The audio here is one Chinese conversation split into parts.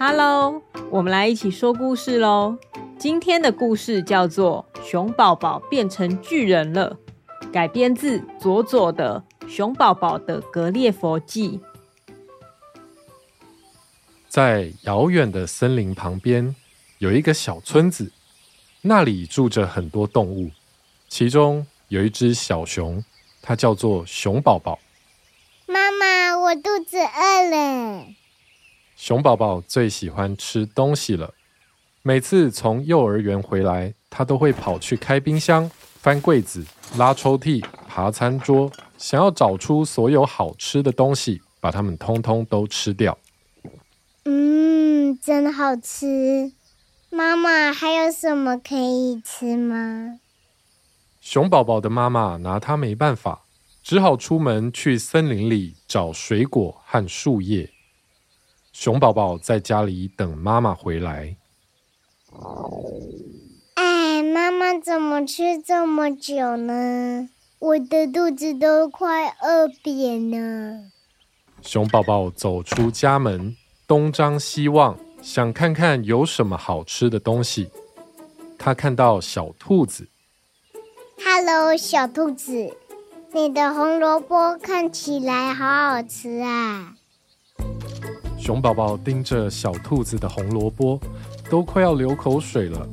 Hello，我们来一起说故事喽。今天的故事叫做《熊宝宝变成巨人了》，改编自佐佐的《熊宝宝的格列佛记》。在遥远的森林旁边，有一个小村子，那里住着很多动物，其中有一只小熊，它叫做熊宝宝。妈妈，我肚子饿了。熊宝宝最喜欢吃东西了。每次从幼儿园回来，他都会跑去开冰箱、翻柜子、拉抽屉、爬餐桌，想要找出所有好吃的东西，把它们通通都吃掉。嗯，真好吃。妈妈，还有什么可以吃吗？熊宝宝的妈妈拿他没办法，只好出门去森林里找水果和树叶。熊宝宝在家里等妈妈回来。哎，妈妈怎么吃这么久呢？我的肚子都快饿扁了。熊宝宝走出家门，东张西望，想看看有什么好吃的东西。他看到小兔子。Hello，小兔子，你的红萝卜看起来好好吃啊。熊宝宝盯着小兔子的红萝卜，都快要流口水了。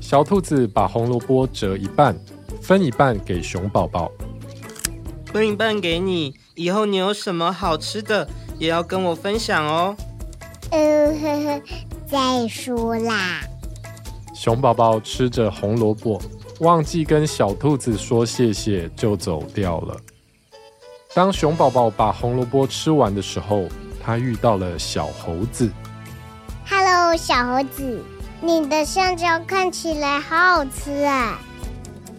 小兔子把红萝卜折一半，分一半给熊宝宝，分一半给你。以后你有什么好吃的，也要跟我分享哦。呃呵呵，再说啦。熊宝宝吃着红萝卜，忘记跟小兔子说谢谢，就走掉了。当熊宝宝把红萝卜吃完的时候，他遇到了小猴子。Hello，小猴子，你的香蕉看起来好好吃啊！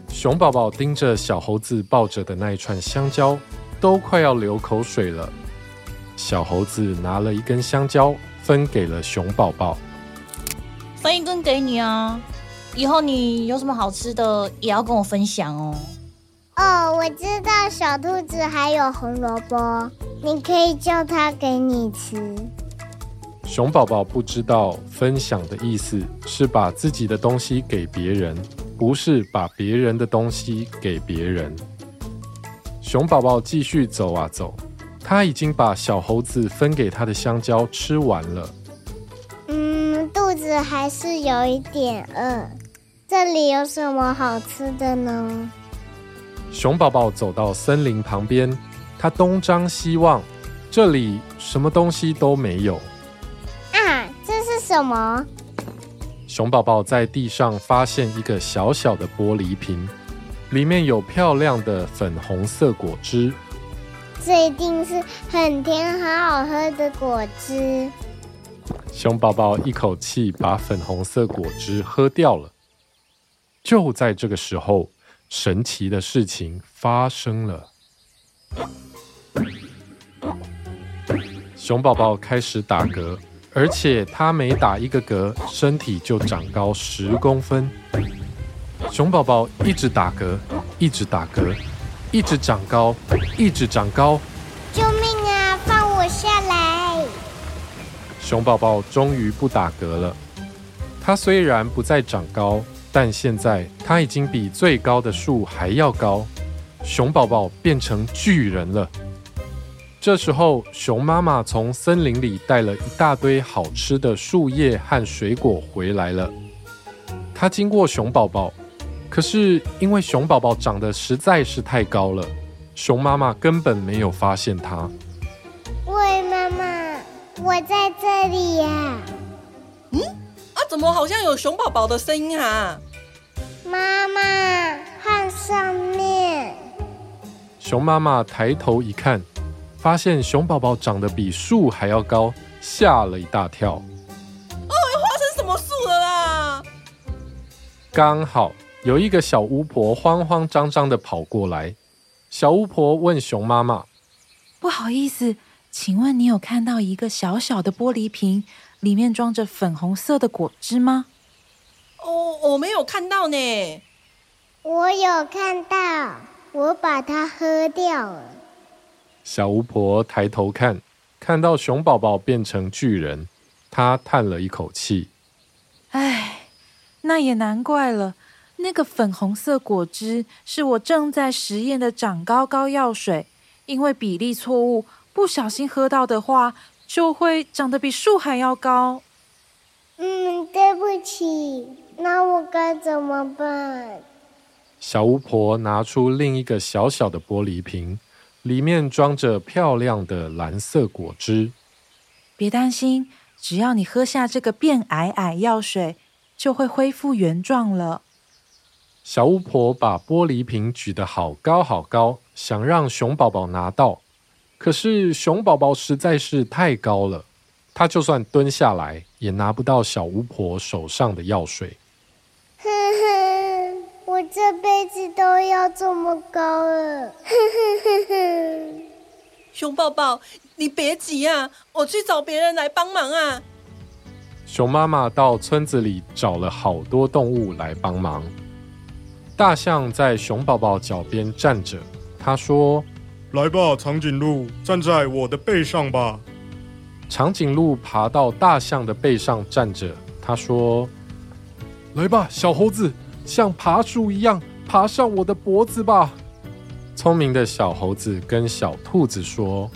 熊宝宝盯着小猴子抱着的那一串香蕉，都快要流口水了。小猴子拿了一根香蕉，分给了熊宝宝。分一根给你啊！以后你有什么好吃的，也要跟我分享哦。哦，我知道小兔子还有红萝卜。你可以叫它给你吃。熊宝宝不知道分享的意思是把自己的东西给别人，不是把别人的东西给别人。熊宝宝继续走啊走，他已经把小猴子分给他的香蕉吃完了。嗯，肚子还是有一点饿。这里有什么好吃的呢？熊宝宝走到森林旁边。他东张西望，这里什么东西都没有。啊，这是什么？熊宝宝在地上发现一个小小的玻璃瓶，里面有漂亮的粉红色果汁。这一定是很甜、很好喝的果汁。熊宝宝一口气把粉红色果汁喝掉了。就在这个时候，神奇的事情发生了。熊宝宝开始打嗝，而且它每打一个嗝，身体就长高十公分。熊宝宝一直打嗝，一直打嗝，一直长高，一直长高。救命啊！放我下来！熊宝宝终于不打嗝了。它虽然不再长高，但现在它已经比最高的树还要高。熊宝宝变成巨人了。这时候，熊妈妈从森林里带了一大堆好吃的树叶和水果回来了。她经过熊宝宝，可是因为熊宝宝长得实在是太高了，熊妈妈根本没有发现它。喂，妈妈，我在这里呀。嗯？啊，怎么好像有熊宝宝的声音啊？妈妈，看上面。熊妈妈抬头一看。发现熊宝宝长得比树还要高，吓了一大跳。哦，化成什么树了啦？刚好有一个小巫婆慌慌张张的跑过来。小巫婆问熊妈妈：“不好意思，请问你有看到一个小小的玻璃瓶，里面装着粉红色的果汁吗？”“哦，我没有看到呢。”“我有看到，我把它喝掉了。”小巫婆抬头看，看到熊宝宝变成巨人，她叹了一口气：“唉，那也难怪了。那个粉红色果汁是我正在实验的长高高药水，因为比例错误，不小心喝到的话，就会长得比树还要高。”“嗯，对不起，那我该怎么办？”小巫婆拿出另一个小小的玻璃瓶。里面装着漂亮的蓝色果汁。别担心，只要你喝下这个变矮矮药水，就会恢复原状了。小巫婆把玻璃瓶举得好高好高，想让熊宝宝拿到。可是熊宝宝实在是太高了，他就算蹲下来，也拿不到小巫婆手上的药水。我这辈子都要这么高了，熊宝宝，你别急啊，我去找别人来帮忙啊。熊妈妈到村子里找了好多动物来帮忙。大象在熊宝宝脚边站着，他说：“来吧，长颈鹿，站在我的背上吧。”长颈鹿爬到大象的背上站着，他说：“来吧，小猴子。”像爬树一样爬上我的脖子吧！聪明的小猴子跟小兔子说：“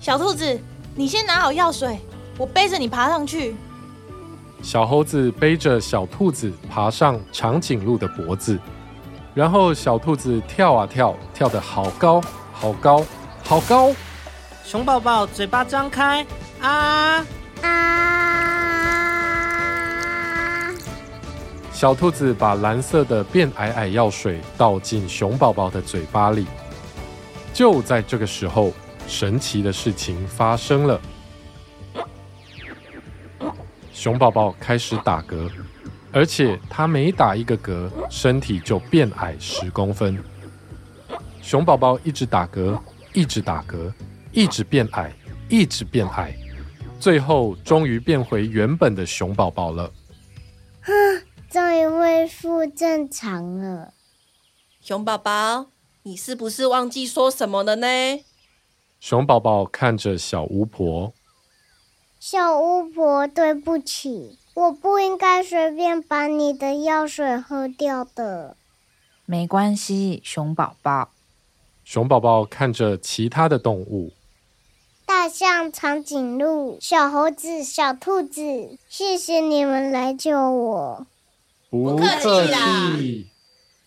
小兔子，你先拿好药水，我背着你爬上去。”小猴子背着小兔子爬上长颈鹿的脖子，然后小兔子跳啊跳，跳得好高好高好高！熊宝宝嘴巴张开啊啊！小兔子把蓝色的变矮矮药水倒进熊宝宝的嘴巴里。就在这个时候，神奇的事情发生了。熊宝宝开始打嗝，而且他每打一个嗝，身体就变矮十公分。熊宝宝一直打嗝，一直打嗝，一直变矮，一直变矮，最后终于变回原本的熊宝宝了。终于恢复正常了，熊宝宝，你是不是忘记说什么了呢？熊宝宝看着小巫婆，小巫婆，对不起，我不应该随便把你的药水喝掉的。没关系，熊宝宝。熊宝宝看着其他的动物，大象、长颈鹿、小猴子、小兔子，谢谢你们来救我。不客气。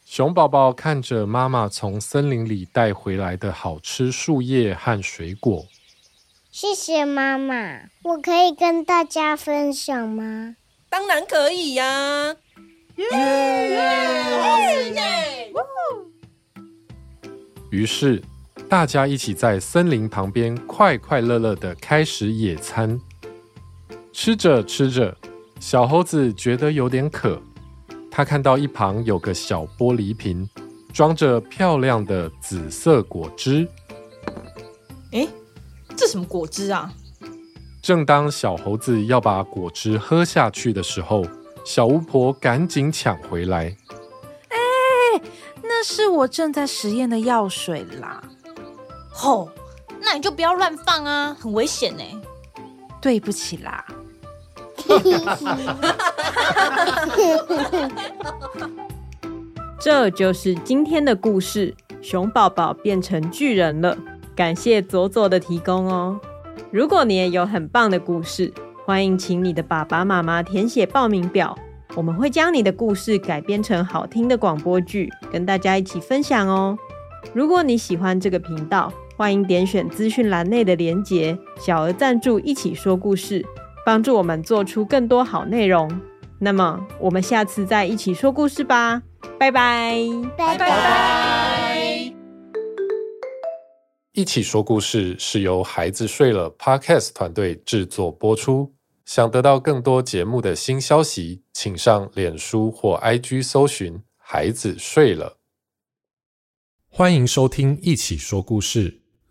熊宝宝看着妈妈从森林里带回来的好吃树叶和水果。谢谢妈妈，我可以跟大家分享吗？当然可以呀、啊！耶耶！于是大家一起在森林旁边快快乐乐的开始野餐。吃着吃着，小猴子觉得有点渴。他看到一旁有个小玻璃瓶，装着漂亮的紫色果汁。诶，这什么果汁啊？正当小猴子要把果汁喝下去的时候，小巫婆赶紧抢回来。哎，那是我正在实验的药水啦！吼，那你就不要乱放啊，很危险呢。对不起啦。这就是今天的故事。熊宝宝变成巨人了，感谢佐佐的提供哦。如果你也有很棒的故事，欢迎请你的爸爸妈妈填写报名表，我们会将你的故事改编成好听的广播剧，跟大家一起分享哦。如果你喜欢这个频道，欢迎点选资讯栏内的连结，小额赞助，一起说故事。帮助我们做出更多好内容。那么，我们下次再一起说故事吧，拜拜，拜拜。一起说故事是由孩子睡了 Podcast 团队制作播出。想得到更多节目的新消息，请上脸书或 IG 搜寻“孩子睡了”。欢迎收听一起说故事。